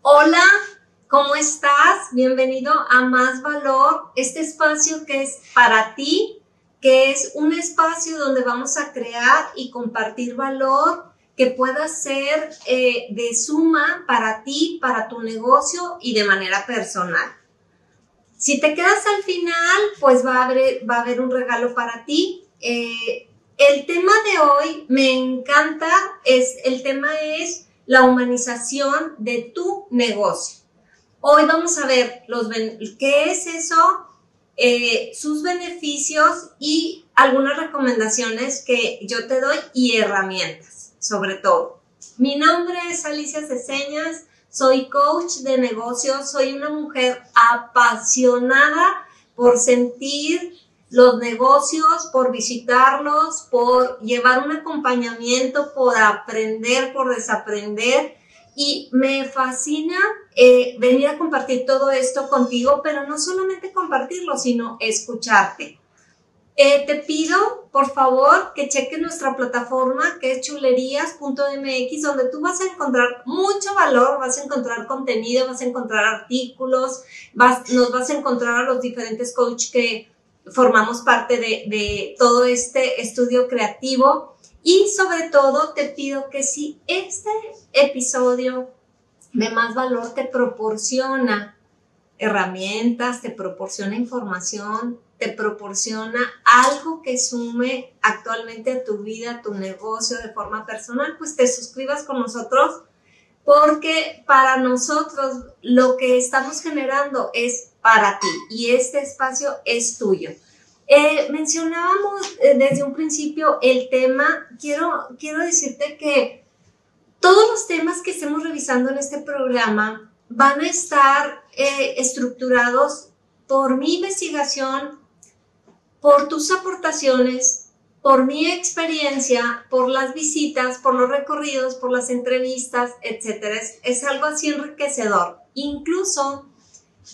Hola, ¿cómo estás? Bienvenido a Más Valor, este espacio que es para ti, que es un espacio donde vamos a crear y compartir valor que pueda ser eh, de suma para ti, para tu negocio y de manera personal. Si te quedas al final, pues va a haber, un regalo para ti. Eh, el tema de hoy me encanta, es, el tema es la humanización de tu negocio. Hoy vamos a ver los, qué es eso, eh, sus beneficios y algunas recomendaciones que yo te doy y herramientas sobre todo. Mi nombre es Alicia Ceseñas, soy coach de negocios, soy una mujer apasionada por sentir los negocios, por visitarlos, por llevar un acompañamiento, por aprender, por desaprender. Y me fascina eh, venir a compartir todo esto contigo, pero no solamente compartirlo, sino escucharte. Eh, te pido, por favor, que cheques nuestra plataforma que es chulerías.mx, donde tú vas a encontrar mucho valor, vas a encontrar contenido, vas a encontrar artículos, vas, nos vas a encontrar a los diferentes coaches que formamos parte de, de todo este estudio creativo. Y sobre todo, te pido que si este episodio de más valor te proporciona herramientas, te proporciona información, te proporciona algo que sume actualmente a tu vida, a tu negocio de forma personal, pues te suscribas con nosotros porque para nosotros lo que estamos generando es para ti y este espacio es tuyo. Eh, mencionábamos eh, desde un principio el tema, quiero, quiero decirte que todos los temas que estemos revisando en este programa van a estar eh, estructurados por mi investigación, por tus aportaciones, por mi experiencia, por las visitas, por los recorridos, por las entrevistas, etc. Es, algo así enriquecedor. Incluso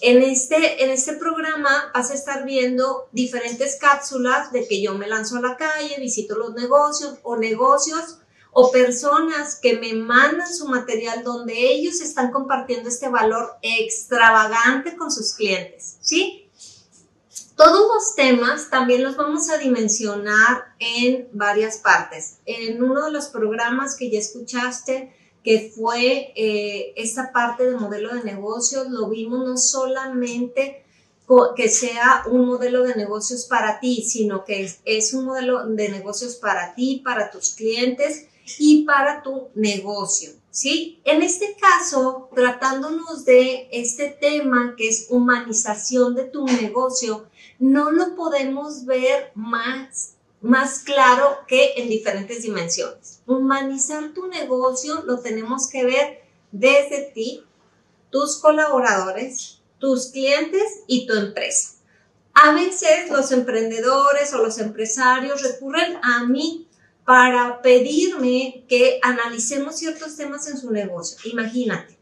en este, en este programa vas a estar viendo diferentes cápsulas de que yo me lanzo a la calle, visito los negocios o negocios o personas que me mandan su material donde ellos están compartiendo este valor extravagante con sus clientes, ¿sí? Todos los temas también los vamos a dimensionar en varias partes. En uno de los programas que ya escuchaste, que fue eh, esta parte de modelo de negocios, lo vimos no solamente que sea un modelo de negocios para ti, sino que es, es un modelo de negocios para ti, para tus clientes y para tu negocio. ¿Sí? En este caso, tratándonos de este tema que es humanización de tu negocio, no lo podemos ver más, más claro que en diferentes dimensiones. Humanizar tu negocio lo tenemos que ver desde ti, tus colaboradores, tus clientes y tu empresa. A veces los emprendedores o los empresarios recurren a mí para pedirme que analicemos ciertos temas en su negocio. Imagínate,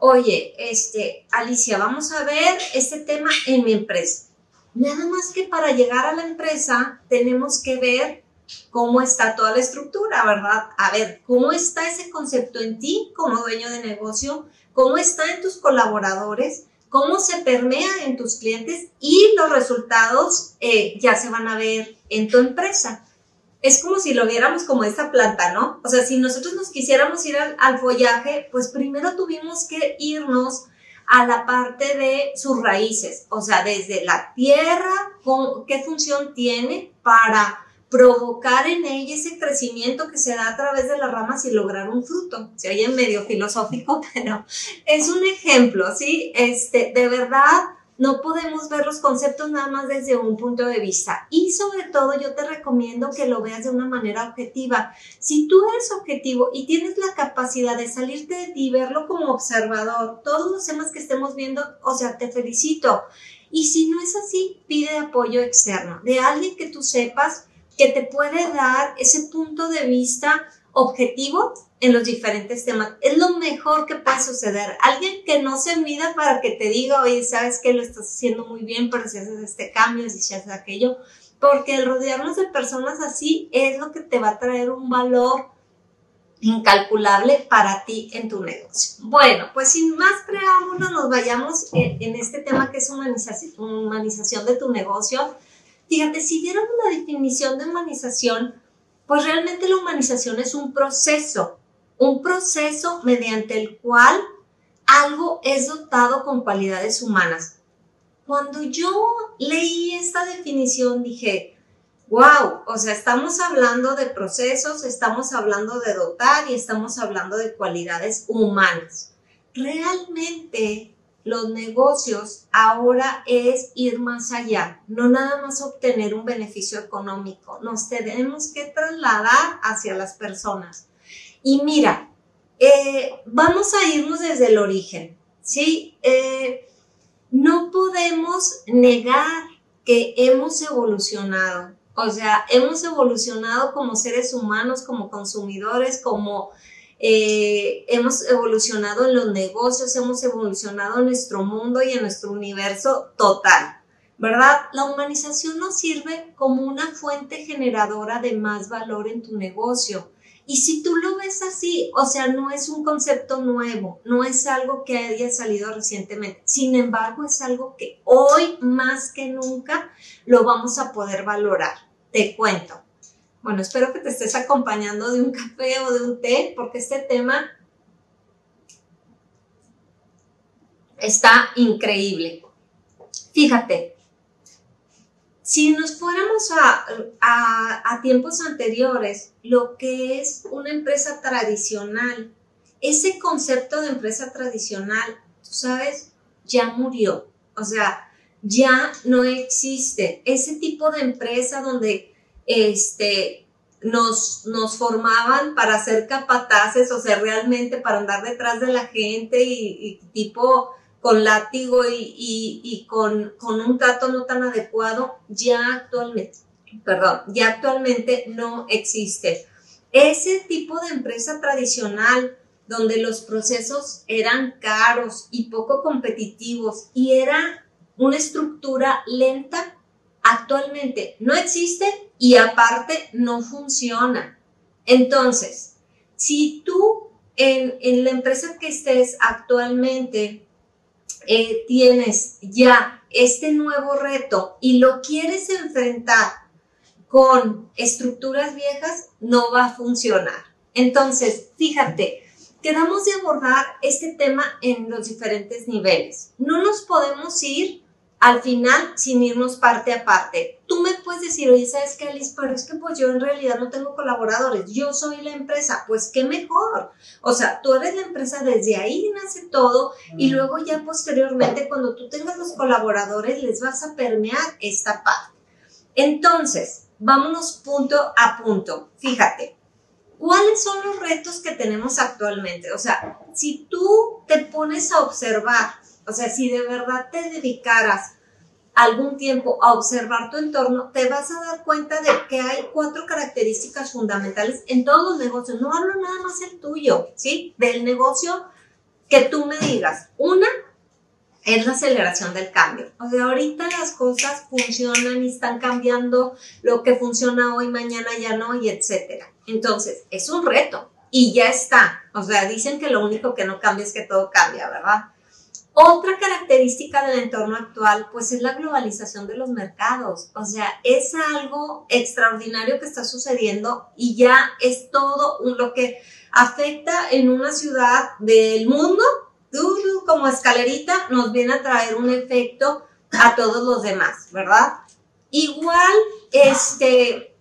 oye, este, Alicia, vamos a ver este tema en mi empresa. Nada más que para llegar a la empresa tenemos que ver cómo está toda la estructura, ¿verdad? A ver, ¿cómo está ese concepto en ti como dueño de negocio? ¿Cómo está en tus colaboradores? ¿Cómo se permea en tus clientes? Y los resultados eh, ya se van a ver en tu empresa. Es como si lo viéramos como esta planta, ¿no? O sea, si nosotros nos quisiéramos ir al, follaje, pues primero tuvimos que irnos a la parte de sus raíces, o sea, desde la tierra, qué función tiene para provocar en ella ese crecimiento que se da a través de las ramas y lograr un fruto. Se oye medio filosófico, pero es un ejemplo, ¿sí? Este, de verdad, no podemos ver los conceptos nada más desde un punto de vista. Y sobre todo yo te recomiendo que lo veas de una manera objetiva. Si tú eres objetivo y tienes la capacidad de salirte de ti y verlo como observador, todos los temas que estemos viendo, o sea, te felicito. Y si no es así, pide apoyo externo de alguien que tú sepas que te puede dar ese punto de vista objetivo en los diferentes temas. Es lo mejor que puede suceder. Alguien que no se mida para que te diga, oye, sabes que lo estás haciendo muy bien, pero si haces este cambio, si haces aquello, porque el rodearnos de personas así es lo que te va a traer un valor incalculable para ti en tu negocio. Bueno, pues sin más preámbulos, nos vayamos en, este tema que es humanización, humanización de tu negocio. Fíjate, si viéramos la definición de humanización, pues realmente la humanización es un proceso, un proceso mediante el cual algo es dotado con cualidades humanas. Cuando yo leí esta definición dije, wow, o sea, estamos hablando de procesos, estamos hablando de dotar y estamos hablando de cualidades humanas. Realmente los negocios ahora es ir más allá, no nada más obtener un beneficio económico, nos tenemos que trasladar hacia las personas. Y mira, eh, vamos a irnos desde el origen, ¿sí? Eh, no podemos negar que hemos evolucionado, o sea, hemos evolucionado como seres humanos, como consumidores, como eh, hemos evolucionado en los negocios, hemos evolucionado en nuestro mundo y en nuestro universo total, ¿verdad? La humanización nos sirve como una fuente generadora de más valor en tu negocio. Y si tú lo ves así, o sea, no es un concepto nuevo, no es algo que haya salido recientemente, sin embargo, es algo que hoy más que nunca lo vamos a poder valorar. Te cuento. Bueno, espero que te estés acompañando de un café o de un té, porque este tema está increíble. Fíjate, si nos fuéramos a, tiempos anteriores, lo que es una empresa tradicional, ese concepto de empresa tradicional, tú sabes, ya murió. O sea, ya no existe ese tipo de empresa donde este, nos, nos formaban para ser capataces, o sea, realmente para andar detrás de la gente y, tipo con látigo y, con, un trato no tan adecuado, ya actualmente, perdón, ya actualmente no existe. Ese tipo de empresa tradicional donde los procesos eran caros y poco competitivos y era una estructura lenta, actualmente no existe y aparte no funciona. Entonces, si tú en, la empresa que estés actualmente eh, tienes ya este nuevo reto y lo quieres enfrentar con estructuras viejas, no va a funcionar. Entonces, fíjate, quedamos de abordar este tema en los diferentes niveles. No nos podemos ir al final sin irnos parte a parte. Tú me puedes decir, oye, ¿sabes qué, Alice? Pero es que pues yo en realidad no tengo colaboradores, yo soy la empresa, pues qué mejor. O sea, tú eres la empresa, desde ahí nace todo y luego ya posteriormente cuando tú tengas los colaboradores les vas a permear esta parte. Entonces, vámonos punto a punto. Fíjate, ¿cuáles son los retos que tenemos actualmente? O sea, si tú te pones a observar o sea, si de verdad te dedicaras algún tiempo a observar tu entorno, te vas a dar cuenta de que hay cuatro características fundamentales en todos los negocios. No hablo nada más el tuyo, ¿sí? Del negocio que tú me digas. Una es la aceleración del cambio. O sea, ahorita las cosas funcionan y están cambiando, lo que funciona hoy, mañana ya no, y etcétera. Entonces, es un reto y ya está. O sea, dicen que lo único que no cambia es que todo cambia, ¿verdad? Otra característica del entorno actual, pues es la globalización de los mercados. O sea, es algo extraordinario que está sucediendo y ya es todo lo que afecta en una ciudad del mundo, como escalerita, nos viene a traer un efecto a todos los demás, ¿verdad? Igual, este,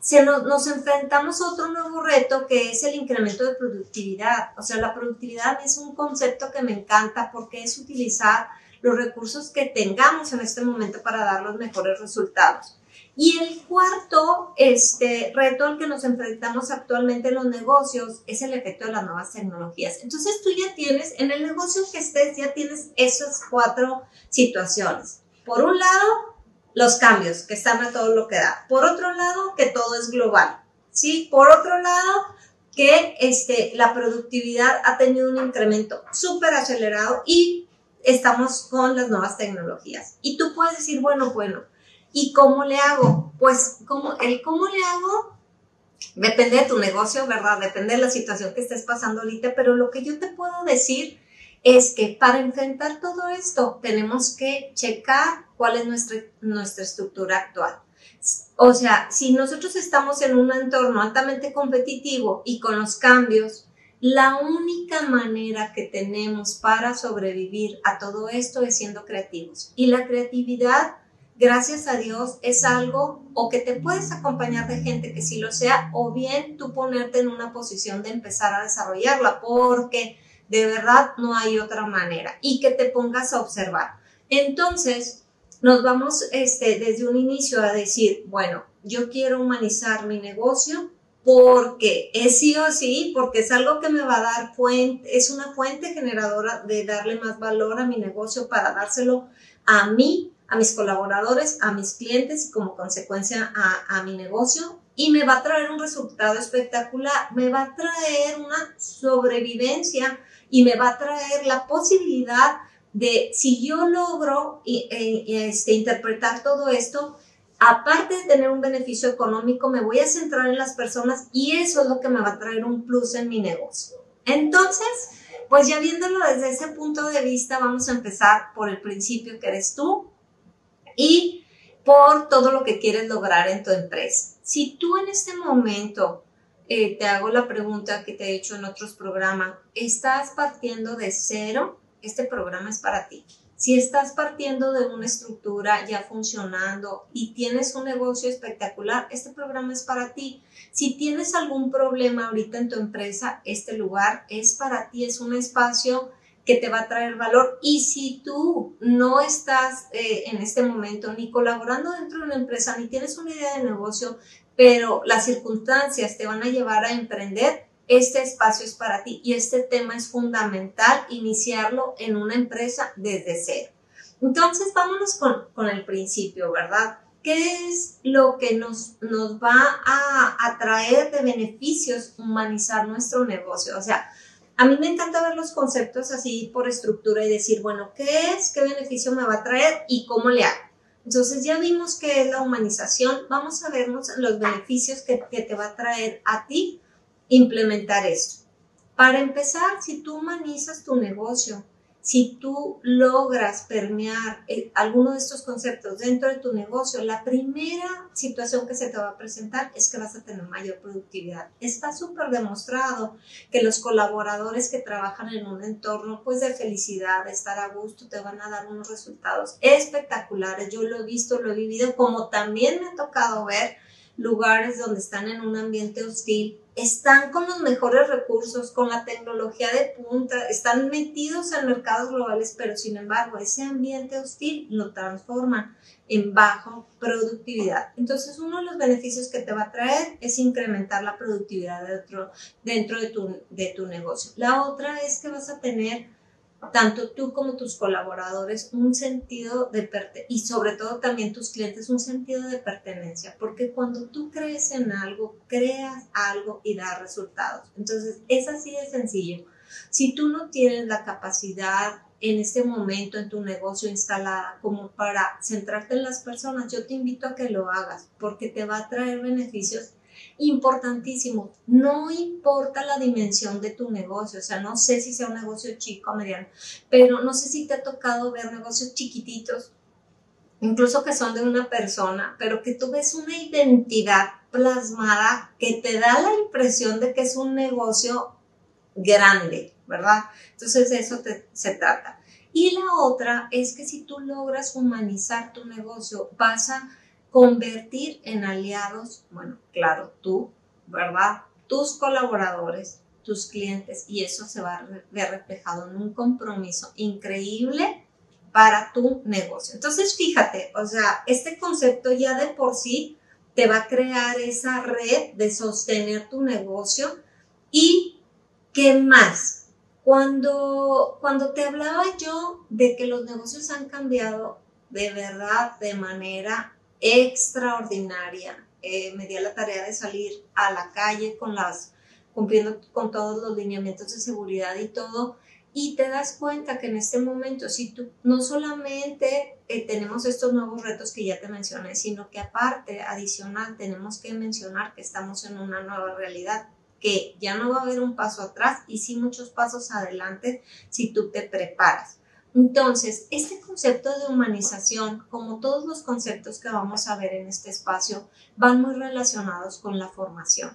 se nos, enfrentamos a otro nuevo reto que es el incremento de productividad. O sea, la productividad es un concepto que me encanta porque es utilizar los recursos que tengamos en este momento para dar los mejores resultados. Y el cuarto este, reto al que nos enfrentamos actualmente en los negocios es el efecto de las nuevas tecnologías. Entonces tú ya tienes, en el negocio que estés, ya tienes esas cuatro situaciones. Por un lado, los cambios que están a todo lo que da. Por otro lado, que todo es global. ¿sí? Por otro lado, que este, la productividad ha tenido un incremento súper acelerado y estamos con las nuevas tecnologías. Y tú puedes decir, bueno, bueno, ¿y cómo le hago? Pues como el cómo le hago depende de tu negocio, ¿verdad? Depende de la situación que estés pasando ahorita, pero lo que yo te puedo decir es que para enfrentar todo esto tenemos que checar cuál es nuestra, nuestra estructura actual. O sea, si nosotros estamos en un entorno altamente competitivo y con los cambios, la única manera que tenemos para sobrevivir a todo esto es siendo creativos. Y la creatividad, gracias a Dios, es algo o que te puedes acompañar de gente que sí lo sea, o bien tú ponerte en una posición de empezar a desarrollarla, porque de verdad no hay otra manera. Y que te pongas a observar. Entonces, nos vamos este, desde un inicio a decir, bueno, yo quiero humanizar mi negocio porque es sí o sí, porque es algo que me va a dar fuente, es una fuente generadora de darle más valor a mi negocio para dárselo a mí, a mis colaboradores, a mis clientes y como consecuencia a, a mi negocio y me va a traer un resultado espectacular, me va a traer una sobrevivencia y me va a traer la posibilidad de si yo logro eh, este, interpretar todo esto, aparte de tener un beneficio económico, me voy a centrar en las personas y eso es lo que me va a traer un plus en mi negocio. Entonces, pues ya viéndolo desde ese punto de vista, vamos a empezar por el principio que eres tú y por todo lo que quieres lograr en tu empresa. Si tú en este momento eh, te hago la pregunta que te he hecho en otros programas, ¿estás partiendo de cero? este programa es para ti. Si estás partiendo de una estructura ya funcionando y tienes un negocio espectacular, este programa es para ti. Si tienes algún problema ahorita en tu empresa, este lugar es para ti, es un espacio que te va a traer valor. Y si tú no estás eh, en este momento ni colaborando dentro de una empresa, ni tienes una idea de negocio, pero las circunstancias te van a llevar a emprender, este espacio es para ti y este tema es fundamental iniciarlo en una empresa desde cero. Entonces, vámonos con, el principio, ¿verdad? ¿Qué es lo que nos, nos va a atraer de beneficios humanizar nuestro negocio? O sea, a mí me encanta ver los conceptos así por estructura y decir, bueno, ¿qué es? ¿Qué beneficio me va a traer? ¿Y cómo le hago? Entonces ya vimos qué es la humanización. Vamos a vernos los beneficios que, que te va a traer a ti implementar esto. Para empezar, si tú humanizas tu negocio, si tú logras permear eh, alguno de estos conceptos dentro de tu negocio, la primera situación que se te va a presentar es que vas a tener mayor productividad. Está súper demostrado que los colaboradores que trabajan en un entorno pues de felicidad, de estar a gusto, te van a dar unos resultados espectaculares. Yo lo he visto, lo he vivido, como también me ha tocado ver lugares donde están en un ambiente hostil, están con los mejores recursos, con la tecnología de punta, están metidos en mercados globales, pero sin embargo ese ambiente hostil lo transforma en bajo productividad. Entonces uno de los beneficios que te va a traer es incrementar la productividad dentro, de, tu, de tu negocio. La otra es que vas a tener tanto tú como tus colaboradores un sentido de y sobre todo también tus clientes un sentido de pertenencia, porque cuando tú crees en algo, creas algo y da resultados. Entonces, es así de sencillo. Si tú no tienes la capacidad en este momento en tu negocio instalada como para centrarte en las personas, yo te invito a que lo hagas porque te va a traer beneficios Importantísimo, no importa la dimensión de tu negocio, o sea, no sé si sea un negocio chico o mediano, pero no sé si te ha tocado ver negocios chiquititos, incluso que son de una persona, pero que tú ves una identidad plasmada que te da la impresión de que es un negocio grande, ¿verdad? Entonces eso se trata. Y la otra es que si tú logras humanizar tu negocio, vas a convertir en aliados, bueno, claro, tú, ¿verdad? Tus colaboradores, tus clientes, y eso se va a ver reflejado en un compromiso increíble para tu negocio. Entonces, fíjate, o sea, este concepto ya de por sí te va a crear esa red de sostener tu negocio y qué más. Cuando, cuando te hablaba yo de que los negocios han cambiado de verdad de manera extraordinaria. Eh, me di a la tarea de salir a la calle con las cumpliendo con todos los lineamientos de seguridad y todo. Y te das cuenta que en este momento, si tú no solamente eh, tenemos estos nuevos retos que ya te mencioné, sino que aparte, adicional, tenemos que mencionar que estamos en una nueva realidad, que ya no va a haber un paso atrás y sí muchos pasos adelante si tú te preparas. Entonces, este concepto de humanización, como todos los conceptos que vamos a ver en este espacio, van muy relacionados con la formación,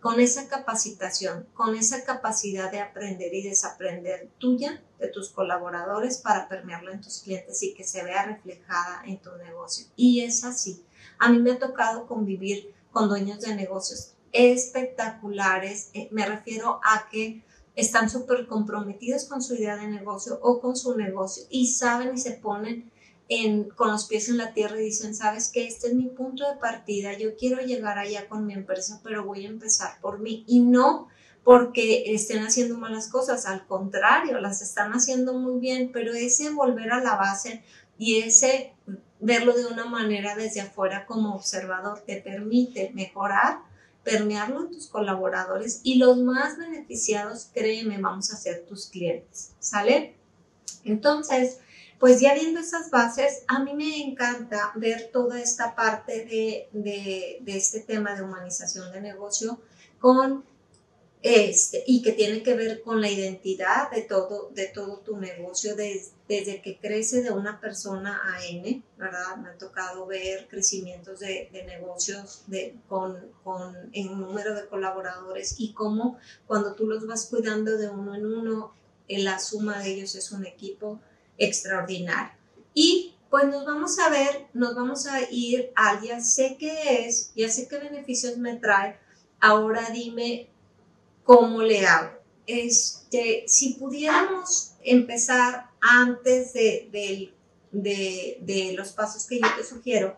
con esa capacitación, con esa capacidad de aprender y desaprender tuya, de tus colaboradores, para permearlo en tus clientes y que se vea reflejada en tu negocio. Y es así. A mí me ha tocado convivir con dueños de negocios espectaculares. Eh, me refiero a que están súper comprometidos con su idea de negocio o con su negocio y saben y se ponen en, con los pies en la tierra y dicen, sabes que este es mi punto de partida, yo quiero llegar allá con mi empresa, pero voy a empezar por mí y no porque estén haciendo malas cosas, al contrario, las están haciendo muy bien, pero ese volver a la base y ese verlo de una manera desde afuera como observador te permite mejorar permearlo en tus colaboradores y los más beneficiados, créeme, vamos a ser tus clientes, ¿sale? Entonces, pues ya viendo esas bases, a mí me encanta ver toda esta parte de, de, de este tema de humanización de negocio con este, y que tiene que ver con la identidad de todo, de todo tu negocio, desde que crece de una persona a N, ¿verdad? Me ha tocado ver crecimientos de, negocios de, con, con, en número de colaboradores y cómo cuando tú los vas cuidando de uno en uno, la suma de ellos es un equipo extraordinario. Y pues nos vamos a ver, nos vamos a ir al ya sé qué es, ya sé qué beneficios me trae, ahora dime ¿cómo le hago? Este, si pudiéramos empezar antes de, de, los pasos que yo te sugiero,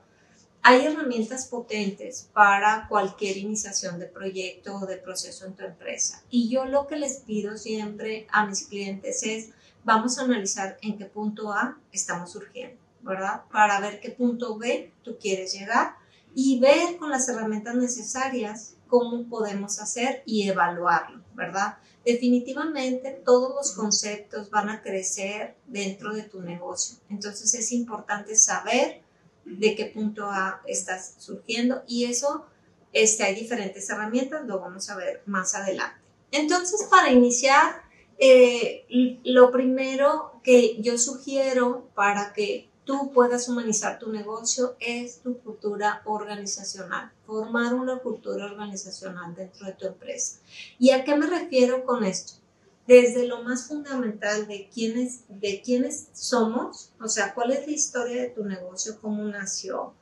hay herramientas potentes para cualquier iniciación de proyecto o de proceso en tu empresa. Y yo lo que les pido siempre a mis clientes es, vamos a analizar en qué punto A estamos surgiendo, ¿verdad? Para ver qué punto B tú quieres llegar y ver con las herramientas necesarias cómo podemos hacer y evaluarlo, ¿verdad? Definitivamente todos los conceptos van a crecer dentro de tu negocio. Entonces es importante saber de qué punto A estás surgiendo y eso este, hay diferentes herramientas, lo vamos a ver más adelante. Entonces, para iniciar, eh, lo primero que yo sugiero para que tú puedas humanizar tu negocio es tu cultura organizacional, formar una cultura organizacional dentro de tu empresa. ¿Y a qué me refiero con esto? Desde lo más fundamental de quiénes, de quiénes somos, o sea, cuál es la historia de tu negocio, cómo nació.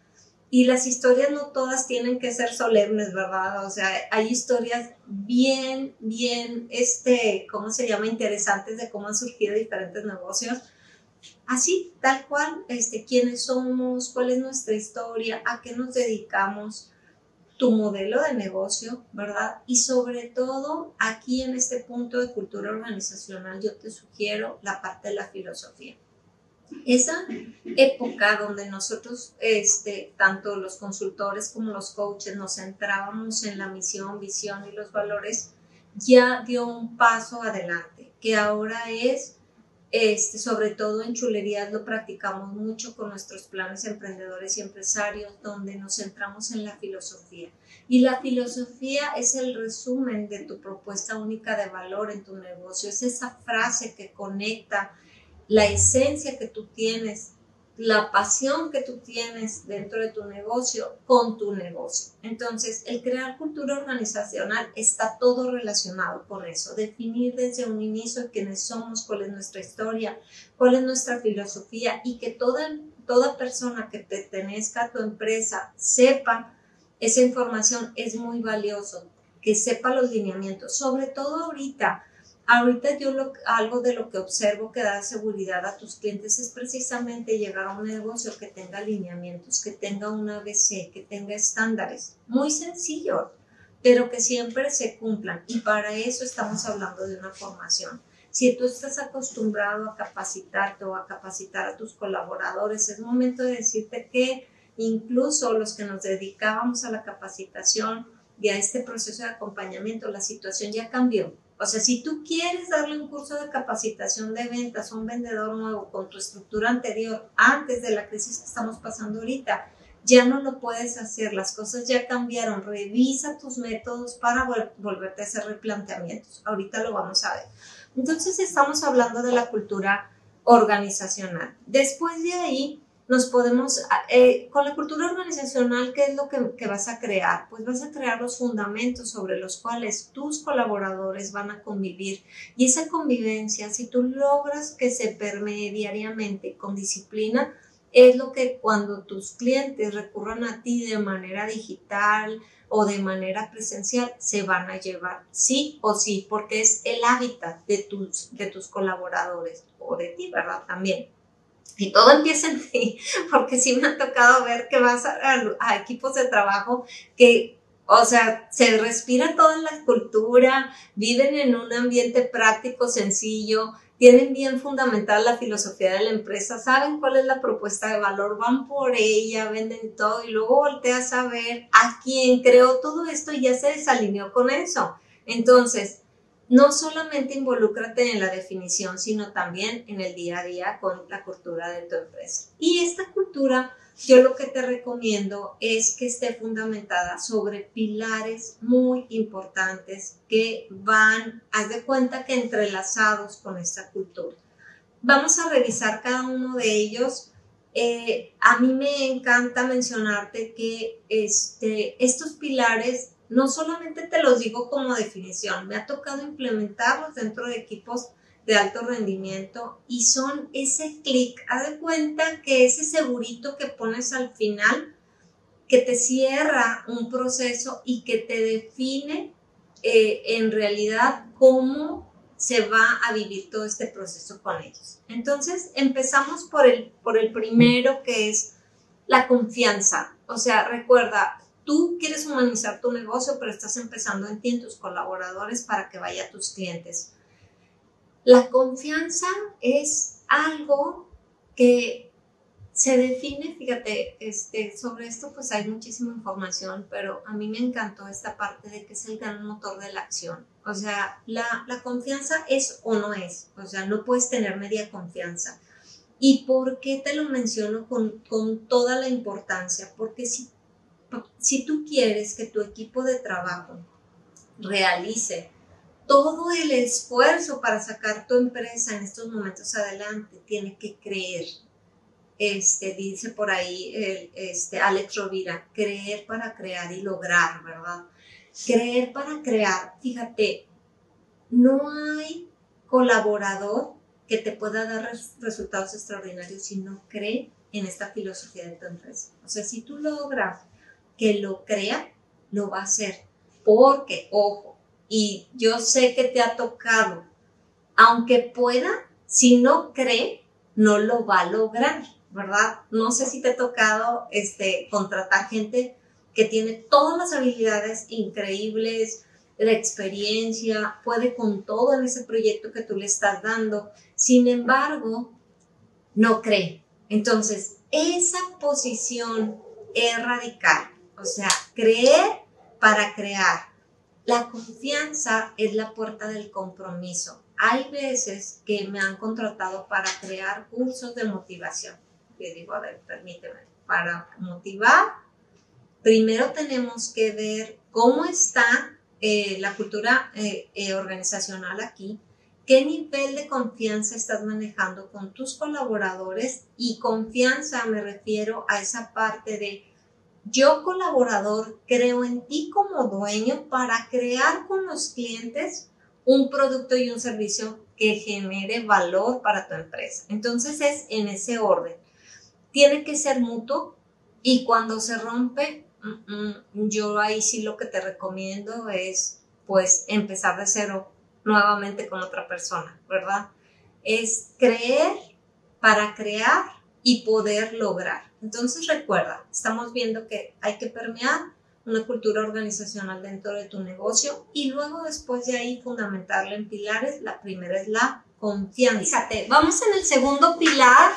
Y las historias no todas tienen que ser solemnes, ¿verdad? O sea, hay historias bien, bien, este, ¿cómo se llama? Interesantes de cómo han surgido diferentes negocios así, tal cual, este, quiénes somos, cuál es nuestra historia, a qué nos dedicamos, tu modelo de negocio, ¿verdad? Y sobre todo, aquí en este punto de cultura organizacional, yo te sugiero la parte de la filosofía. Esa época donde nosotros, este, tanto los consultores como los coaches, nos centrábamos en la misión, visión y los valores, ya dio un paso adelante, que ahora es este, sobre todo en chulerías lo practicamos mucho con nuestros planes emprendedores y empresarios, donde nos centramos en la filosofía. Y la filosofía es el resumen de tu propuesta única de valor en tu negocio. Es esa frase que conecta la esencia que tú tienes la pasión que tú tienes dentro de tu negocio con tu negocio. Entonces, el crear cultura organizacional está todo relacionado con eso. Definir desde un inicio quiénes somos, cuál es nuestra historia, cuál es nuestra filosofía y que toda, toda persona que pertenezca a tu empresa sepa esa información es muy valioso, que sepa los lineamientos, sobre todo ahorita Ahorita yo algo de lo que observo que da seguridad a tus clientes es precisamente llegar a un negocio que tenga alineamientos, que tenga un ABC, que tenga estándares. Muy sencillo, pero que siempre se cumplan. Y para eso estamos hablando de una formación. Si tú estás acostumbrado a capacitarte o a capacitar a tus colaboradores, es momento de decirte que incluso los que nos dedicábamos a la capacitación, y a este proceso de acompañamiento, la situación ya cambió. O sea, si tú quieres darle un curso de capacitación de ventas a un vendedor nuevo con tu estructura anterior, antes de la crisis que estamos pasando ahorita, ya no lo puedes hacer, las cosas ya cambiaron, revisa tus métodos para volverte a hacer replanteamientos. Ahorita lo vamos a ver. Entonces estamos hablando de la cultura organizacional. Después de ahí, nos podemos, eh, con la cultura organizacional, ¿qué es lo que, vas a crear? Pues vas a crear los fundamentos sobre los cuales tus colaboradores van a convivir. Y esa convivencia, si tú logras que se permee diariamente con disciplina, es lo que cuando tus clientes recurran a ti de manera digital o de manera presencial, se van a llevar, sí o sí, porque es el hábitat de tus, de tus colaboradores o de ti, ¿verdad? También. Y todo empieza en ti, porque sí me ha tocado ver que vas a, equipos de trabajo que, o sea, se respira toda la cultura, viven en un ambiente práctico, sencillo, tienen bien fundamentada la filosofía de la empresa, saben cuál es la propuesta de valor, van por ella, venden todo y luego volteas a ver a quién creó todo esto y ya se desalineó con eso. Entonces, no solamente involúcrate en la definición, sino también en el día a día con la cultura de tu empresa. Y esta cultura, yo lo que te recomiendo es que esté fundamentada sobre pilares muy importantes que van, haz de cuenta que entrelazados con esta cultura. Vamos a revisar cada uno de ellos. Eh, a mí me encanta mencionarte que este, estos pilares no solamente te los digo como definición, me ha tocado implementarlos dentro de equipos de alto rendimiento y son ese clic, haz de cuenta que ese segurito que pones al final que te cierra un proceso y que te define eh, en realidad cómo se va a vivir todo este proceso con ellos. Entonces empezamos por el, por el primero que es la confianza. O sea, recuerda, Tú quieres humanizar tu negocio, pero estás empezando en ti, en tus colaboradores, para que vaya a tus clientes. La confianza es algo que se define, fíjate, este, sobre esto pues hay muchísima información, pero a mí me encantó esta parte de que es el gran motor de la acción. O sea, la, confianza es o no es, o sea, no puedes tener media confianza. ¿Y por qué te lo menciono con, con toda la importancia? Porque si si tú quieres que tu equipo de trabajo realice todo el esfuerzo para sacar tu empresa en estos momentos adelante, tiene que creer. Este, dice por ahí este, Alex Rovira, creer para crear y lograr, ¿verdad? Creer para crear, fíjate, no hay colaborador que te pueda dar resultados extraordinarios si no cree en esta filosofía de tu empresa. O sea, si tú logras que lo crea, lo va a hacer. Porque, ojo, y yo sé que te ha tocado, aunque pueda, si no cree, no lo va a lograr, ¿verdad? No sé si te ha tocado este, contratar gente que tiene todas las habilidades increíbles, la experiencia, puede con todo en ese proyecto que tú le estás dando, sin embargo, no cree. Entonces, esa posición es radical. O sea, creer para crear. La confianza es la puerta del compromiso. Hay veces que me han contratado para crear cursos de motivación. Le digo, a ver, permíteme, para motivar, primero tenemos que ver cómo está eh, la cultura eh, eh, organizacional aquí, qué nivel de confianza estás manejando con tus colaboradores y confianza me refiero a esa parte de yo colaborador creo en ti como dueño para crear con los clientes un producto y un servicio que genere valor para tu empresa. Entonces es en ese orden. Tiene que ser mutuo y cuando se rompe, mm, mm, yo ahí sí lo que te recomiendo es pues empezar de cero nuevamente con otra persona, ¿verdad? Es creer para crear y poder lograr. Entonces recuerda, estamos viendo que hay que permear una cultura organizacional dentro de tu negocio y luego después de ahí fundamentarla en pilares. La primera es la confianza. Fíjate, vamos en el segundo pilar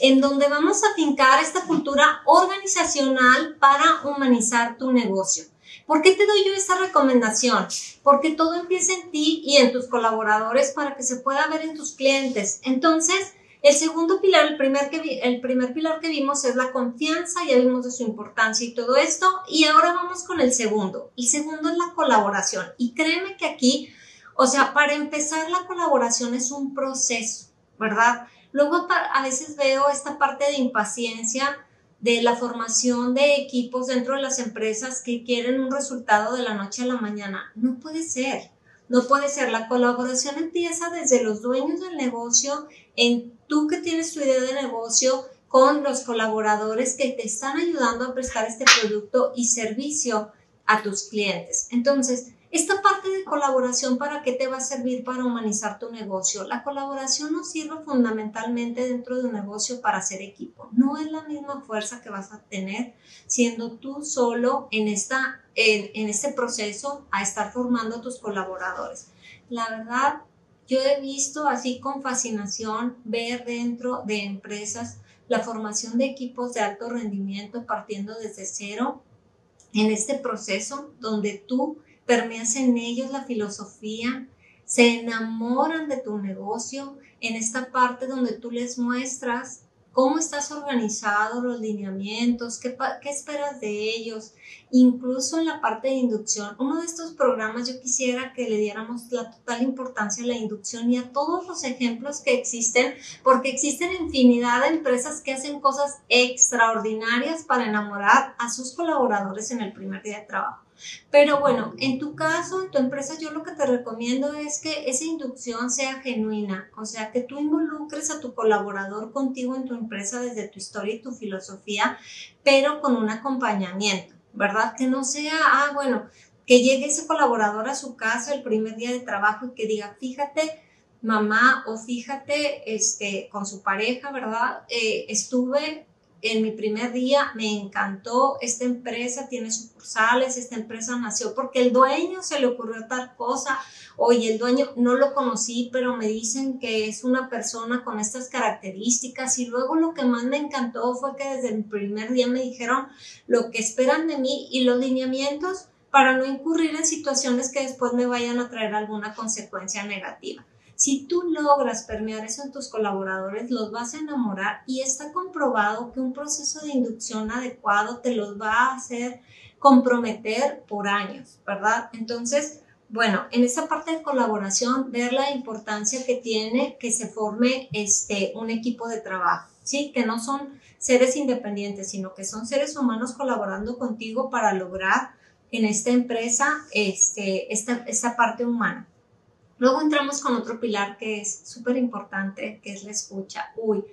en donde vamos a fincar esta cultura organizacional para humanizar tu negocio. ¿Por qué te doy yo esta recomendación? Porque todo empieza en ti y en tus colaboradores para que se pueda ver en tus clientes. Entonces, el segundo pilar, el primer, que el primer pilar que vimos es la confianza, ya vimos de su importancia y todo esto, y ahora vamos con el segundo. El segundo es la colaboración. Y créeme que aquí, o sea, para empezar la colaboración es un proceso, ¿verdad? Luego a veces veo esta parte de impaciencia de la formación de equipos dentro de las empresas que quieren un resultado de la noche a la mañana. No puede ser. No puede ser. La colaboración empieza desde los dueños del negocio, en tú que tienes tu idea de negocio, con los colaboradores que te están ayudando a prestar este producto y servicio a tus clientes. Entonces, esta parte de colaboración, ¿para qué te va a servir para humanizar tu negocio? La colaboración nos sirve fundamentalmente dentro de un negocio para hacer equipo. No es la misma fuerza que vas a tener siendo tú solo en, esta, en, este proceso a estar formando a tus colaboradores. La verdad, yo he visto así con fascinación ver dentro de empresas la formación de equipos de alto rendimiento partiendo desde cero en este proceso donde tú permeas en ellos la filosofía, se enamoran de tu negocio en esta parte donde tú les muestras cómo estás organizado, los lineamientos, qué, qué, esperas de ellos, incluso en la parte de inducción. Uno de estos programas yo quisiera que le diéramos la total importancia a la inducción y a todos los ejemplos que existen, porque existen infinidad de empresas que hacen cosas extraordinarias para enamorar a sus colaboradores en el primer día de trabajo. Pero bueno, en tu caso, en tu empresa, yo lo que te recomiendo es que esa inducción sea genuina, o sea, que tú involucres a tu colaborador contigo en tu empresa desde tu historia y tu filosofía, pero con un acompañamiento, ¿verdad? Que no sea, ah, bueno, que llegue ese colaborador a su casa el primer día de trabajo y que diga, fíjate, mamá, o fíjate, este, con su pareja, ¿verdad? Eh, estuve en mi primer día me encantó, esta empresa tiene sucursales, esta empresa nació porque el dueño se le ocurrió tal cosa, oye, el dueño no lo conocí, pero me dicen que es una persona con estas características y luego lo que más me encantó fue que desde el primer día me dijeron lo que esperan de mí y los lineamientos para no incurrir en situaciones que después me vayan a traer alguna consecuencia negativa. Si tú logras permear eso en tus colaboradores, los vas a enamorar y está comprobado que un proceso de inducción adecuado te los va a hacer comprometer por años, ¿verdad? Entonces, bueno, en esa parte de colaboración, ver la importancia que tiene que se forme este, un equipo de trabajo, ¿sí? Que no son seres independientes, sino que son seres humanos colaborando contigo para lograr en esta empresa este, esta, esta parte humana. Luego entramos con otro pilar que es súper importante, que es la escucha. Uy,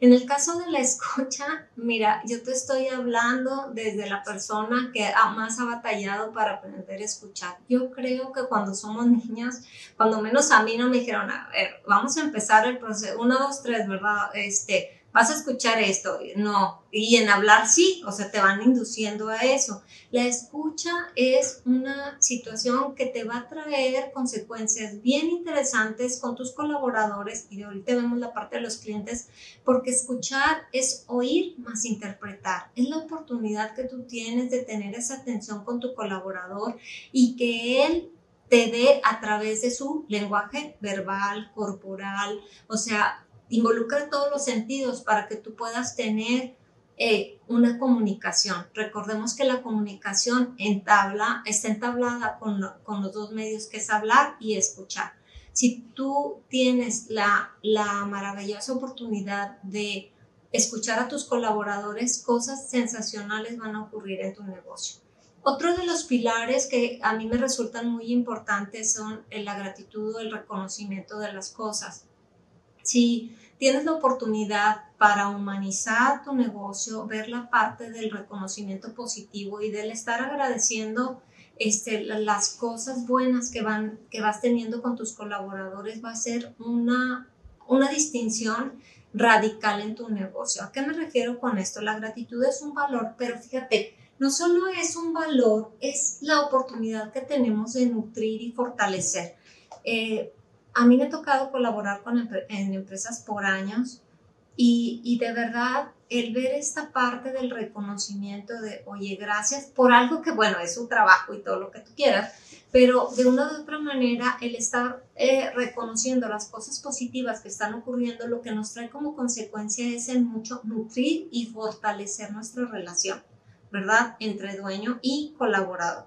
en el caso de la escucha, mira, yo te estoy hablando desde la persona que más ha batallado para aprender a escuchar. Yo creo que cuando somos niños, cuando menos a mí no me dijeron, a ver, vamos a empezar el proceso, uno, dos, tres, ¿verdad? Este, vas a escuchar esto, no, y en hablar sí, o sea, te van induciendo a eso. La escucha es una situación que te va a traer consecuencias bien interesantes con tus colaboradores y ahorita vemos la parte de los clientes, porque escuchar es oír más interpretar, es la oportunidad que tú tienes de tener esa atención con tu colaborador y que él te dé a través de su lenguaje verbal, corporal, o sea, involucra todos los sentidos para que tú puedas tener eh, una comunicación. Recordemos que la comunicación está entablada con, los dos medios que es hablar y escuchar. Si tú tienes la, la maravillosa oportunidad de escuchar a tus colaboradores, cosas sensacionales van a ocurrir en tu negocio. Otro de los pilares que a mí me resultan muy importantes son la gratitud o el reconocimiento de las cosas. Si tienes la oportunidad para humanizar tu negocio, ver la parte del reconocimiento positivo y del estar agradeciendo este, las cosas buenas que, vas teniendo con tus colaboradores, va a ser una, una distinción radical en tu negocio. ¿A qué me refiero con esto? La gratitud es un valor, pero fíjate, no solo es un valor, es la oportunidad que tenemos de nutrir y fortalecer. Eh, a mí me ha tocado colaborar con, en empresas por años y, y, de verdad el ver esta parte del reconocimiento de, oye, gracias por algo que, bueno, es un trabajo y todo lo que tú quieras, pero de una u otra manera el estar eh, reconociendo las cosas positivas que están ocurriendo, lo que nos trae como consecuencia es en mucho nutrir y fortalecer nuestra relación, ¿verdad? Entre dueño y colaborador.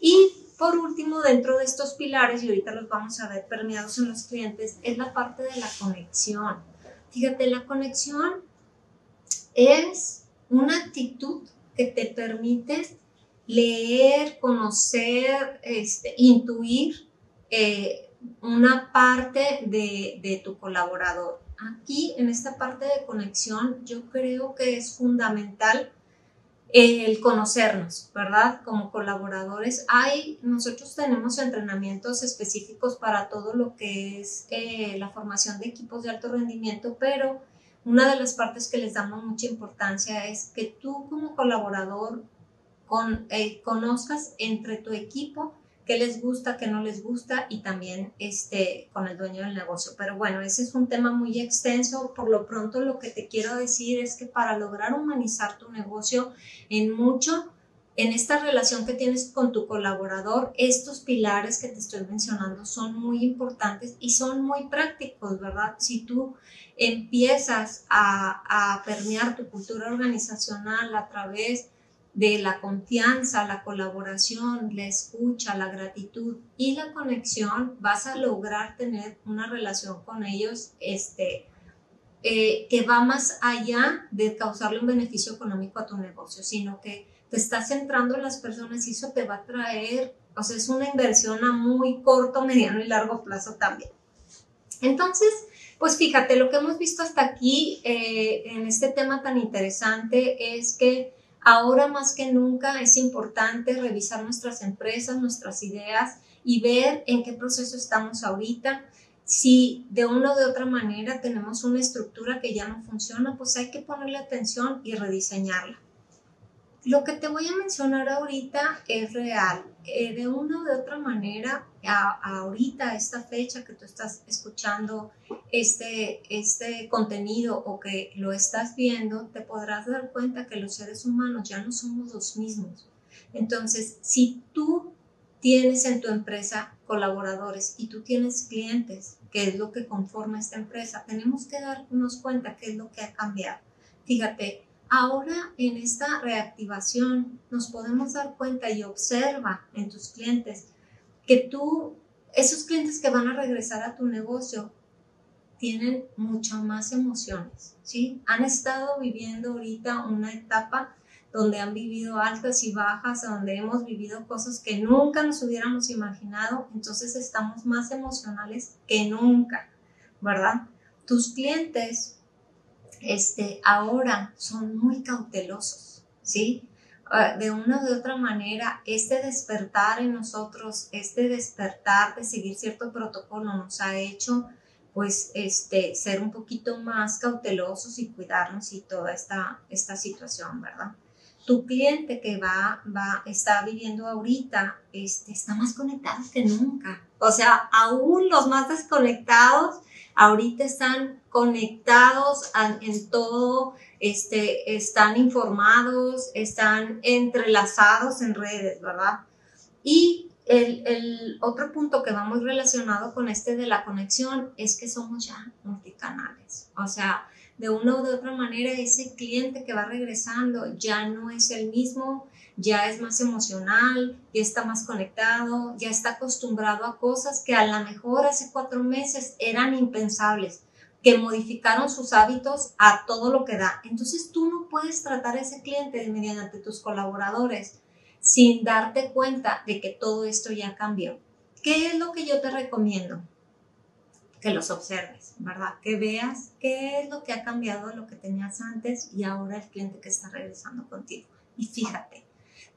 Y por último, dentro de estos pilares, y ahorita los vamos a ver permeados en los clientes, es la parte de la conexión. Fíjate, la conexión es una actitud que te permite leer, conocer, este, intuir eh, una parte de, de tu colaborador. Aquí, en esta parte de conexión, yo creo que es fundamental el conocernos, ¿verdad? Como colaboradores. Hay, nosotros tenemos entrenamientos específicos para todo lo que es eh, la formación de equipos de alto rendimiento, pero una de las partes que les damos mucha importancia es que tú como colaborador con, eh, conozcas entre tu equipo qué les gusta, qué no les gusta y también este, con el dueño del negocio. Pero bueno, ese es un tema muy extenso. Por lo pronto lo que te quiero decir es que para lograr humanizar tu negocio en mucho, en esta relación que tienes con tu colaborador, estos pilares que te estoy mencionando son muy importantes y son muy prácticos, ¿verdad? Si tú empiezas a, a permear tu cultura organizacional a través de la confianza, la colaboración, la escucha, la gratitud y la conexión, vas a lograr tener una relación con ellos este, eh, que va más allá de causarle un beneficio económico a tu negocio, sino que te estás centrando en las personas y eso te va a traer, o sea, es una inversión a muy corto, mediano y largo plazo también. Entonces, pues fíjate, lo que hemos visto hasta aquí eh, en este tema tan interesante es que Ahora más que nunca es importante revisar nuestras empresas, nuestras ideas y ver en qué proceso estamos ahorita. Si de una o de otra manera tenemos una estructura que ya no funciona, pues hay que ponerle atención y rediseñarla. Lo que te voy a mencionar ahorita es real. Eh, de una o de otra manera, ahorita, esta fecha que tú estás escuchando este, este contenido o que lo estás viendo, te podrás dar cuenta que los seres humanos ya no somos los mismos. Entonces, si tú tienes en tu empresa colaboradores y tú tienes clientes, que es lo que conforma esta empresa, tenemos que darnos cuenta qué es lo que ha cambiado. Fíjate, Ahora en esta reactivación nos podemos dar cuenta y observa en tus clientes que tú, esos clientes que van a regresar a tu negocio, tienen muchas más emociones, ¿sí? Han estado viviendo ahorita una etapa donde han vivido altas y bajas, donde hemos vivido cosas que nunca nos hubiéramos imaginado, entonces estamos más emocionales que nunca, ¿verdad? Tus clientes este, ahora son muy cautelosos, ¿sí? Ah, de una u otra manera, este despertar en nosotros, este despertar de seguir cierto protocolo nos ha hecho pues este, ser un poquito más cautelosos y cuidarnos y toda esta, esta situación, ¿verdad? Tu cliente que va, va, está viviendo ahorita, este, está más conectado que nunca. O sea, aún los más desconectados, ahorita están conectados en todo, este, están informados, están entrelazados en redes, ¿verdad? Y el, el, otro punto que va muy relacionado con este de la conexión es que somos ya multicanales. O sea, de una u otra manera, ese cliente que va regresando ya no es el mismo, ya es más emocional, ya está más conectado, ya está acostumbrado a cosas que a lo mejor hace cuatro meses eran impensables que modificaron sus hábitos a todo lo que da. Entonces tú no puedes tratar a ese cliente mediante tus colaboradores sin darte cuenta de que todo esto ya cambió. ¿Qué es lo que yo te recomiendo? Que los observes, ¿verdad? Que veas qué es lo que ha cambiado de lo que tenías antes y ahora el cliente que está regresando contigo. Y fíjate,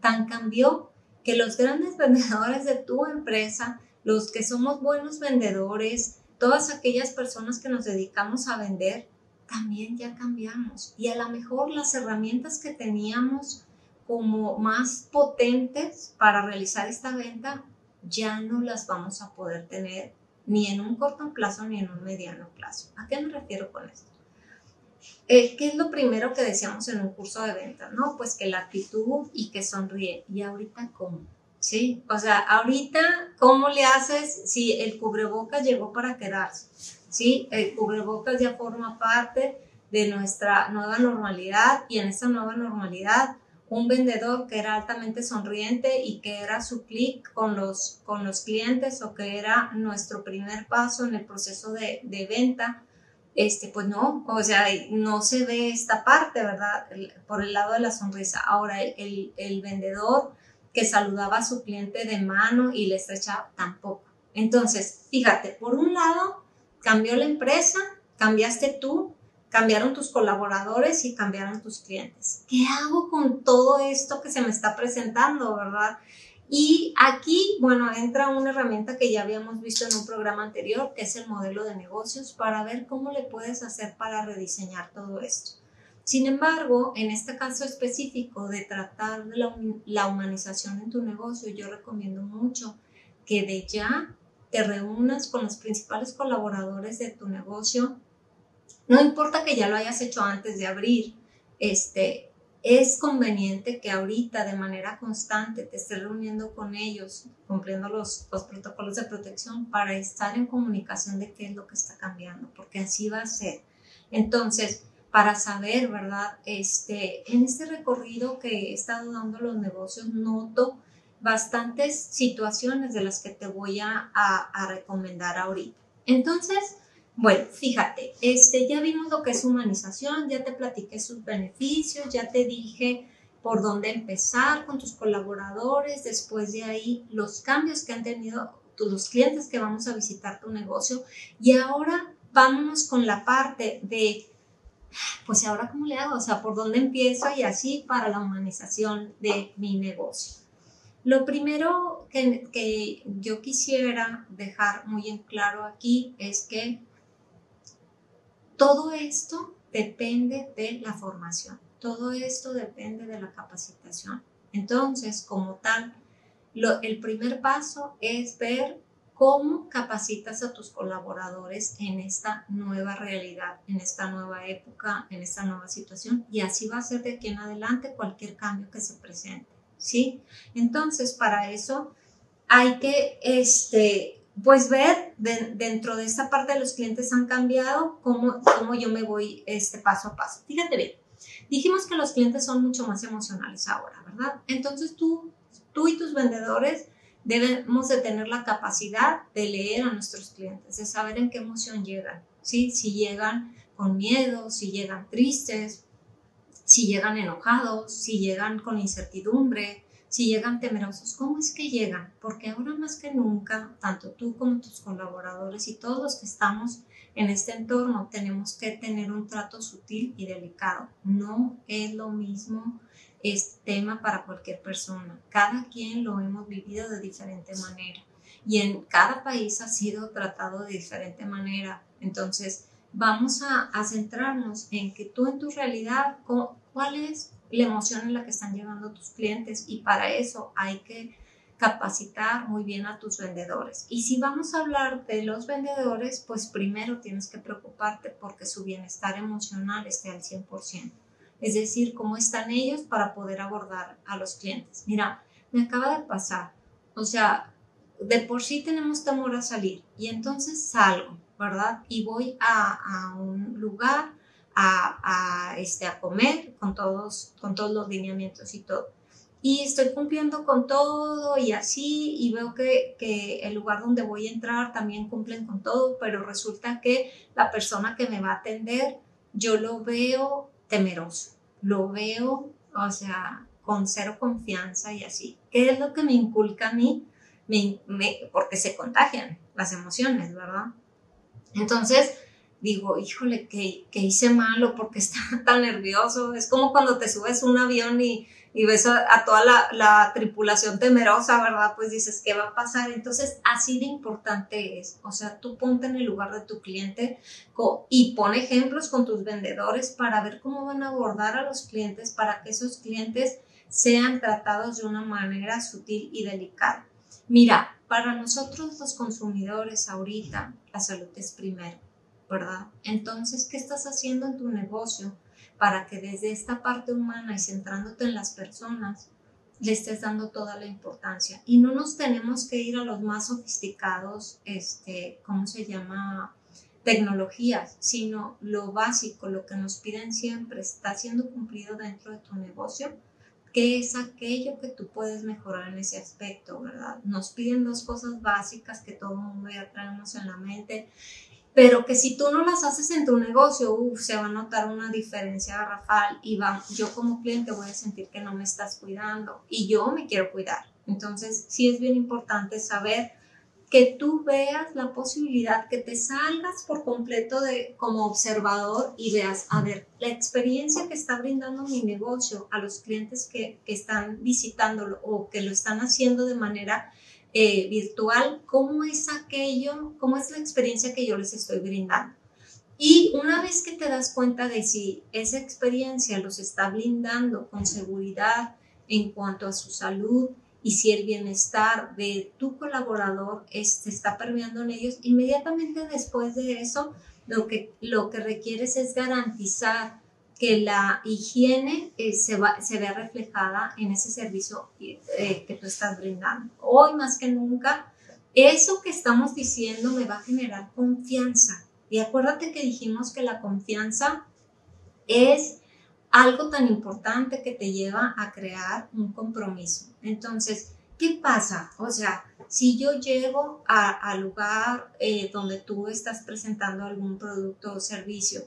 tan cambió que los grandes vendedores de tu empresa, los que somos buenos vendedores, todas aquellas personas que nos dedicamos a vender, también ya cambiamos. Y a lo mejor las herramientas que teníamos como más potentes para realizar esta venta, ya no las vamos a poder tener ni en un corto plazo ni en un mediano plazo. ¿A qué me refiero con esto? Eh, ¿qué es lo primero que decíamos en un curso de venta? No, pues que la actitud y que sonríe. ¿Y ahorita cómo? Sí, o sea, ahorita, ¿cómo le haces si el cubrebocas llegó para quedarse? Sí, el cubrebocas ya forma parte de nuestra nueva normalidad y en esta nueva normalidad un vendedor que era altamente sonriente y que era su clic con los, con los clientes o que era nuestro primer paso en el proceso de, de venta, este, pues no, o sea, no se ve esta parte, ¿verdad? por el lado de la sonrisa. Ahora, el, el, vendedor que saludaba a su cliente de mano y le estrechaba, tampoco. Entonces, fíjate, por un lado, cambió la empresa, cambiaste tú, cambiaron tus colaboradores y cambiaron tus clientes. ¿Qué hago con todo esto que se me está presentando, verdad? Y aquí, bueno, entra una herramienta que ya habíamos visto en un programa anterior, que es el modelo de negocios, para ver cómo le puedes hacer para rediseñar todo esto. Sin embargo, en este caso específico de tratar de la, humanización en tu negocio, yo recomiendo mucho que de ya te reúnas con los principales colaboradores de tu negocio. No importa que ya lo hayas hecho antes de abrir, este, es conveniente que ahorita de manera constante te estés reuniendo con ellos, cumpliendo los, los, protocolos de protección para estar en comunicación de qué es lo que está cambiando, porque así va a ser. Entonces, para saber, ¿verdad? Este, en este recorrido que he estado dando los negocios, noto bastantes situaciones de las que te voy a, a, a recomendar ahorita. Entonces, bueno, fíjate, este, ya vimos lo que es humanización, ya te platiqué sus beneficios, ya te dije por dónde empezar con tus colaboradores, después de ahí los cambios que han tenido los clientes que vamos a visitar tu negocio. Y ahora vámonos con la parte de, pues ahora cómo le hago, o sea, por dónde empiezo y así para la humanización de mi negocio. Lo primero que, que yo quisiera dejar muy en claro aquí es que todo esto depende de la formación, todo esto depende de la capacitación. Entonces, como tal, el primer paso es ver cómo capacitas a tus colaboradores en esta nueva realidad, en esta nueva época, en esta nueva situación y así va a ser de aquí en adelante cualquier cambio que se presente, ¿sí? Entonces, para eso hay que este, pues ver dentro de esta parte de los clientes han cambiado, cómo, cómo yo me voy este paso a paso. Fíjate bien, dijimos que los clientes son mucho más emocionales ahora, ¿verdad? Entonces tú, tú y tus vendedores debemos de tener la capacidad de leer a nuestros clientes, de saber en qué emoción llegan, ¿sí? Si llegan con miedo, si llegan tristes, si llegan enojados, si llegan con incertidumbre, si llegan temerosos, ¿cómo es que llegan? Porque ahora más que nunca, tanto tú como tus colaboradores y todos los que estamos en este entorno, tenemos que tener un trato sutil y delicado. No es lo mismo este tema para cualquier persona. Cada quien lo hemos vivido de diferente manera y en cada país ha sido tratado de diferente manera. Entonces, vamos a, a centrarnos en que tú en tu realidad, ¿cuál es la emoción en la que están llevando tus clientes y para eso hay que capacitar muy bien a tus vendedores. Y si vamos a hablar de los vendedores, pues primero tienes que preocuparte porque su bienestar emocional esté al 100%. Es decir, cómo están ellos para poder abordar a los clientes. Mira, me acaba de pasar. O sea, de por sí tenemos temor a salir y entonces salgo, ¿verdad? Y voy a, a un lugar a, este, a comer con todos, con todos los lineamientos y todo. Y estoy cumpliendo con todo y así, y veo que, que el lugar donde voy a entrar también cumplen con todo, pero resulta que la persona que me va a atender, yo lo veo temeroso, lo veo, o sea, con cero confianza y así. ¿Qué es lo que me inculca a mí? Me, me, porque se contagian las emociones, ¿verdad? Entonces, digo, híjole, que, hice malo porque está tan nervioso. Es como cuando te subes un avión y, ves a, toda la, tripulación temerosa, ¿verdad? Pues dices, ¿qué va a pasar? Entonces, así de importante es. O sea, tú ponte en el lugar de tu cliente y pon ejemplos con tus vendedores para ver cómo van a abordar a los clientes, para que esos clientes sean tratados de una manera sutil y delicada. Mira, para nosotros los consumidores ahorita, la salud es primero ¿verdad? Entonces, ¿qué estás haciendo en tu negocio para que desde esta parte humana y centrándote en las personas, le estés dando toda la importancia? Y no nos tenemos que ir a los más sofisticados, este, ¿cómo se llama? tecnologías, sino lo básico, lo que nos piden siempre, está siendo cumplido dentro de tu negocio, ¿qué es aquello que tú puedes mejorar en ese aspecto, verdad? Nos piden dos cosas básicas que todo el mundo ya traemos en la mente, pero que si tú no las haces en tu negocio, se va a notar una diferencia garrafal y va, yo como cliente voy a sentir que no me estás cuidando y yo me quiero cuidar. Entonces, sí es bien importante saber que tú veas la posibilidad, que te salgas por completo de como observador y veas, a ver, la experiencia que está brindando mi negocio a los clientes que, que están visitándolo o que lo están haciendo de manera eh, virtual, cómo es aquello, cómo es la experiencia que yo les estoy brindando. Y una vez que te das cuenta de si esa experiencia los está blindando con seguridad en cuanto a su salud, y si el bienestar de tu colaborador se está permeando en ellos, inmediatamente después de eso, lo que, lo que requieres es garantizar que la higiene eh, se, va, se vea reflejada en ese servicio eh, que tú estás brindando. Hoy más que nunca, eso que estamos diciendo me va a generar confianza. Y acuérdate que dijimos que la confianza es algo tan importante que te lleva a crear un compromiso. Entonces, ¿qué pasa? O sea, si yo llego al lugar eh, donde tú estás presentando algún producto o servicio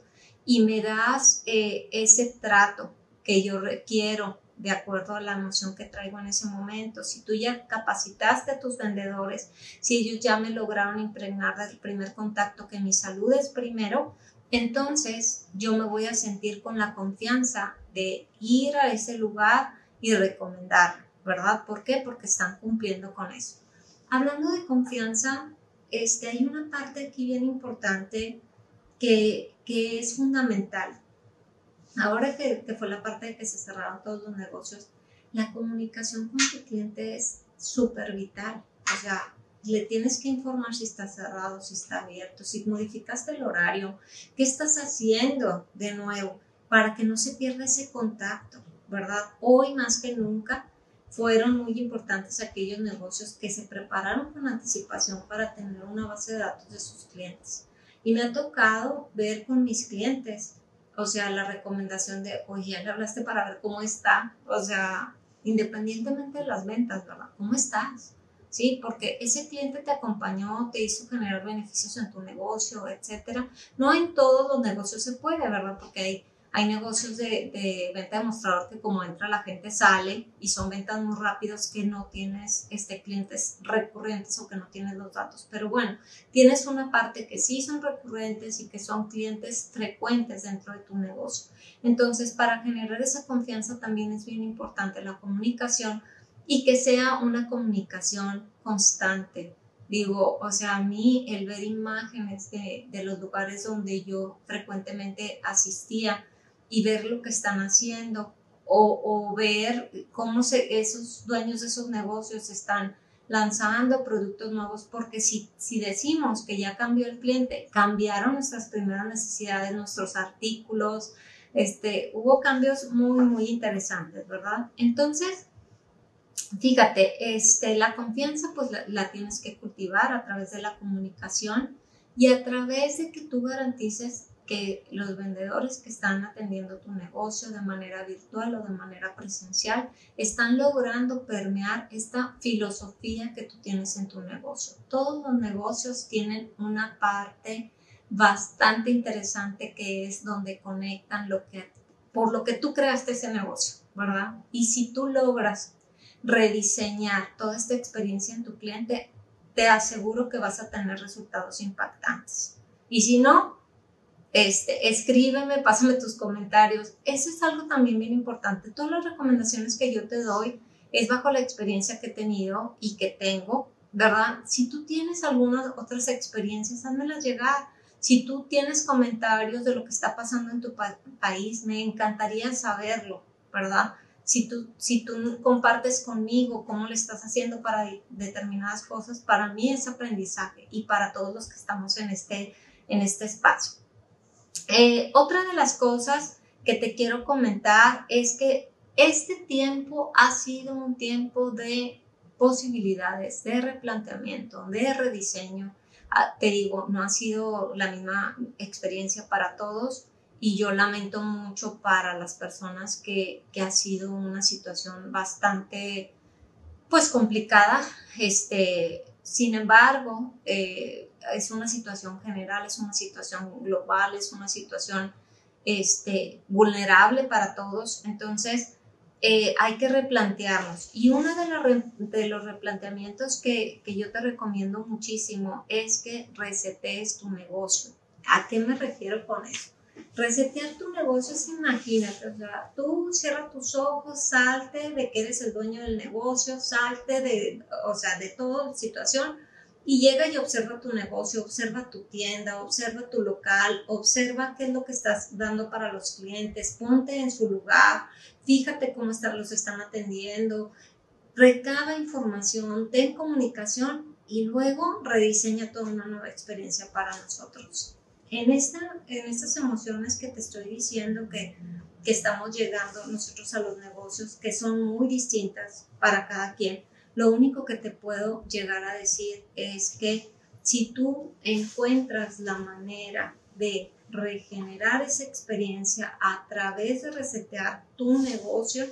y me das eh, ese trato que yo requiero de acuerdo a la emoción que traigo en ese momento, si tú ya capacitaste a tus vendedores, si ellos ya me lograron impregnar del primer contacto que mi salud es primero, entonces yo me voy a sentir con la confianza de ir a ese lugar y recomendar, ¿verdad? ¿Por qué? Porque están cumpliendo con eso. Hablando de confianza, este, hay una parte aquí bien importante que, es fundamental. Ahora que, que fue la parte de que se cerraron todos los negocios, la comunicación con tu cliente es súper vital. O sea, le tienes que informar si está cerrado, si está abierto, si modificaste el horario, qué estás haciendo de nuevo para que no se pierda ese contacto, ¿verdad? Hoy más que nunca fueron muy importantes aquellos negocios que se prepararon con anticipación para tener una base de datos de sus clientes. Y me ha tocado ver con mis clientes, o sea, la recomendación de, oye, ya le hablaste para ver cómo está, o sea, independientemente de las ventas, ¿verdad? ¿Cómo estás? ¿sí? Porque ese cliente te acompañó, te hizo generar beneficios en tu negocio, etcétera. No en todos los negocios se puede, ¿verdad? Porque hay, hay negocios de, de, venta de mostrador que como entra la gente sale y son ventas muy rápidas que no tienes este, clientes recurrentes o que no tienes los datos. Pero bueno, tienes una parte que sí son recurrentes y que son clientes frecuentes dentro de tu negocio. Entonces, para generar esa confianza también es bien importante la comunicación y que sea una comunicación constante. Digo, o sea, a mí el ver imágenes de, de los lugares donde yo frecuentemente asistía y ver lo que están haciendo o, o, ver cómo se, esos dueños de esos negocios están lanzando productos nuevos, porque si, si decimos que ya cambió el cliente, cambiaron nuestras primeras necesidades, nuestros artículos, este, hubo cambios muy, muy interesantes, ¿verdad? Entonces, Fíjate, este, la confianza pues la, tienes que cultivar a través de la comunicación y a través de que tú garantices que los vendedores que están atendiendo tu negocio de manera virtual o de manera presencial están logrando permear esta filosofía que tú tienes en tu negocio. Todos los negocios tienen una parte bastante interesante que es donde conectan lo que por lo que tú creaste ese negocio, ¿verdad? Y si tú logras rediseñar toda esta experiencia en tu cliente, te aseguro que vas a tener resultados impactantes. Y si no, este, escríbeme, pásame tus comentarios. Eso es algo también bien importante. Todas las recomendaciones que yo te doy es bajo la experiencia que he tenido y que tengo, ¿verdad? Si tú tienes algunas otras experiencias, házmelas llegar. Si tú tienes comentarios de lo que está pasando en tu país, me encantaría saberlo, ¿verdad? si tú, compartes conmigo cómo le estás haciendo para determinadas cosas, para mí es aprendizaje y para todos los que estamos en este, en este espacio. Eh, otra de las cosas que te quiero comentar es que este tiempo ha sido un tiempo de posibilidades, de replanteamiento, de rediseño. Ah, te digo, no ha sido la misma experiencia para todos y yo lamento mucho para las personas que, que ha sido una situación bastante pues complicada. Este, sin embargo, eh, es una situación general, es una situación global, es una situación este, vulnerable para todos. Entonces, eh, hay que replantearnos. Y uno de, de los replanteamientos que, que, yo te recomiendo muchísimo es que resetees tu negocio. ¿A qué me refiero con eso? Resetear tu negocio es, imagínate, o sea, tú cierras tus ojos, salte de que eres el dueño del negocio, salte de, o sea, de toda situación y llega y observa tu negocio, observa tu tienda, observa tu local, observa qué es lo que estás dando para los clientes, ponte en su lugar, fíjate cómo están, los están atendiendo, recaba información, ten comunicación y luego rediseña toda una nueva experiencia para nosotros. En, esta, en estas emociones que te estoy diciendo que, que estamos llegando nosotros a los negocios, que son muy distintas para cada quien, lo único que te puedo llegar a decir es que si tú encuentras la manera de regenerar esa experiencia a través de resetear tu negocio,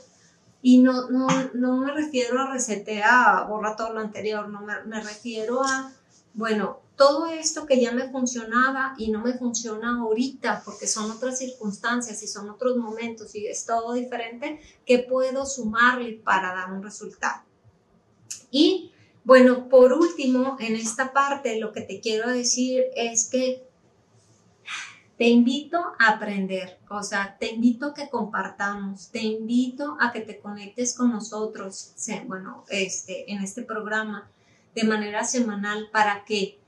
y no, no, no me refiero a resetear, borra todo lo anterior, no me, me refiero a, bueno, todo esto que ya me funcionaba y no me funciona ahorita porque son otras circunstancias y son otros momentos y es todo diferente, que puedo sumarle para dar un resultado. Y bueno, por último, en esta parte lo que te quiero decir es que te invito a aprender, o sea, te invito a que compartamos, te invito a que te conectes con nosotros, bueno, este, en este programa de manera semanal para que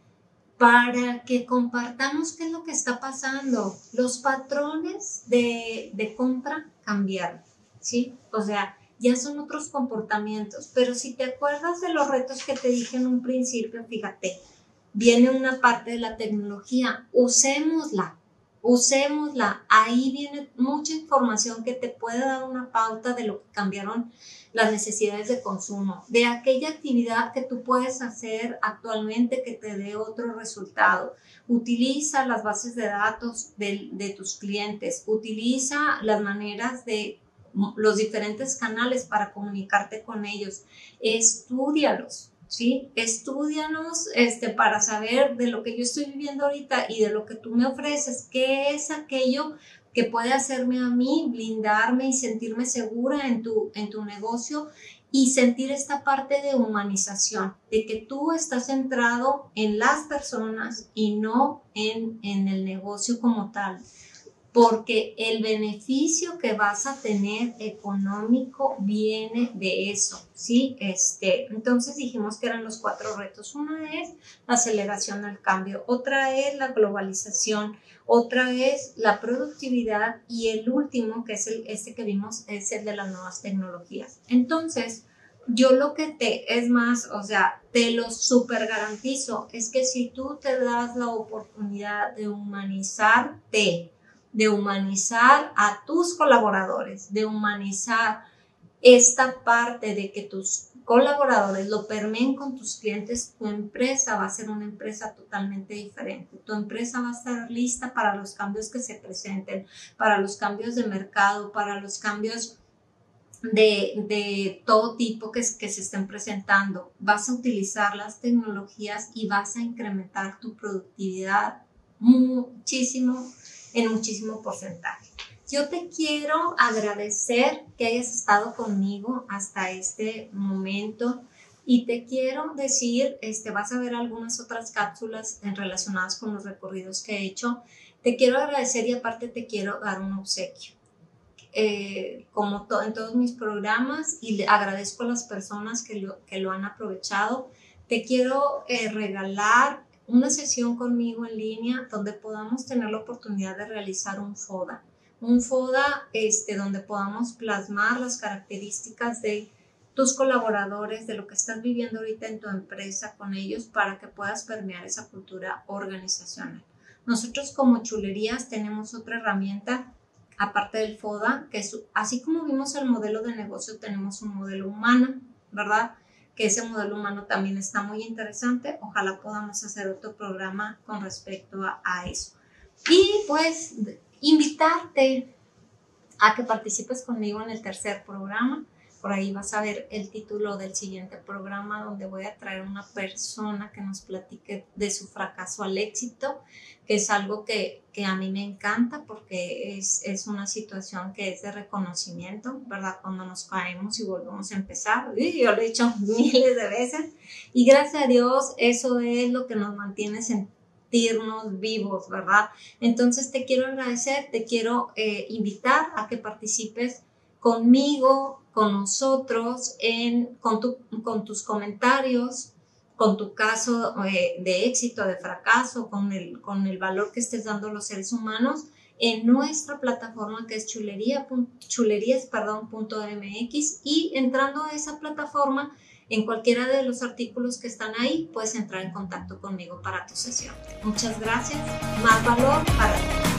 para que compartamos qué es lo que está pasando. Los patrones de, de compra cambiaron, ¿sí? O sea, ya son otros comportamientos. Pero si te acuerdas de los retos que te dije en un principio, fíjate, viene una parte de la tecnología, usémosla, usémosla. Ahí viene mucha información que te puede dar una pauta de lo que cambiaron las necesidades de consumo, de aquella actividad que tú puedes hacer actualmente que te dé otro resultado. Utiliza las bases de datos de, de tus clientes, utiliza las maneras de los diferentes canales para comunicarte con ellos. Estudialos, ¿sí? Estudianos este, para saber de lo que yo estoy viviendo ahorita y de lo que tú me ofreces, qué es aquello que puede hacerme a mí blindarme y sentirme segura en tu, en tu negocio y sentir esta parte de humanización, de que tú estás centrado en las personas y no en, en el negocio como tal porque el beneficio que vas a tener económico viene de eso, ¿sí? Este, entonces dijimos que eran los cuatro retos. Una es la aceleración al cambio, otra es la globalización, otra es la productividad y el último, que es el, este que vimos, es el de las nuevas tecnologías. Entonces, yo lo que te, es más, o sea, te lo super garantizo, es que si tú te das la oportunidad de humanizarte, de humanizar a tus colaboradores, de humanizar esta parte de que tus colaboradores lo permeen con tus clientes, tu empresa va a ser una empresa totalmente diferente. Tu empresa va a estar lista para los cambios que se presenten, para los cambios de mercado, para los cambios de, de todo tipo que, que se estén presentando. Vas a utilizar las tecnologías y vas a incrementar tu productividad muchísimo en muchísimo porcentaje. Yo te quiero agradecer que hayas estado conmigo hasta este momento y te quiero decir, este, vas a ver algunas otras cápsulas relacionadas con los recorridos que he hecho. Te quiero agradecer y aparte te quiero dar un obsequio. Eh, como en todos mis programas y le agradezco a las personas que lo, que lo han aprovechado. Te quiero eh, regalar una sesión conmigo en línea donde podamos tener la oportunidad de realizar un FODA. Un FODA este, donde podamos plasmar las características de tus colaboradores, de lo que estás viviendo ahorita en tu empresa con ellos para que puedas permear esa cultura organizacional. Nosotros como chulerías tenemos otra herramienta aparte del FODA, que es, así como vimos el modelo de negocio, tenemos un modelo humano, ¿verdad? Que ese modelo humano también está muy interesante. Ojalá podamos hacer otro programa con respecto a, eso. Y pues invitarte a que participes conmigo en el tercer programa por ahí vas a ver el título del siguiente programa donde voy a traer una persona que nos platique de su fracaso al éxito, que es algo que, que a mí me encanta porque es, es, una situación que es de reconocimiento, ¿verdad? Cuando nos caemos y volvemos a empezar. Yo lo he dicho miles de veces y gracias a Dios eso es lo que nos mantiene sentirnos vivos, ¿verdad? Entonces te quiero agradecer, te quiero eh, invitar a que participes conmigo, con nosotros, en, con, con tus comentarios, con tu caso eh, de éxito, de fracaso, con el, con el valor que estés dando a los seres humanos en nuestra plataforma que es chulería, chulerías.mx y entrando a esa plataforma en cualquiera de los artículos que están ahí puedes entrar en contacto conmigo para tu sesión. Muchas gracias. Más valor para ti.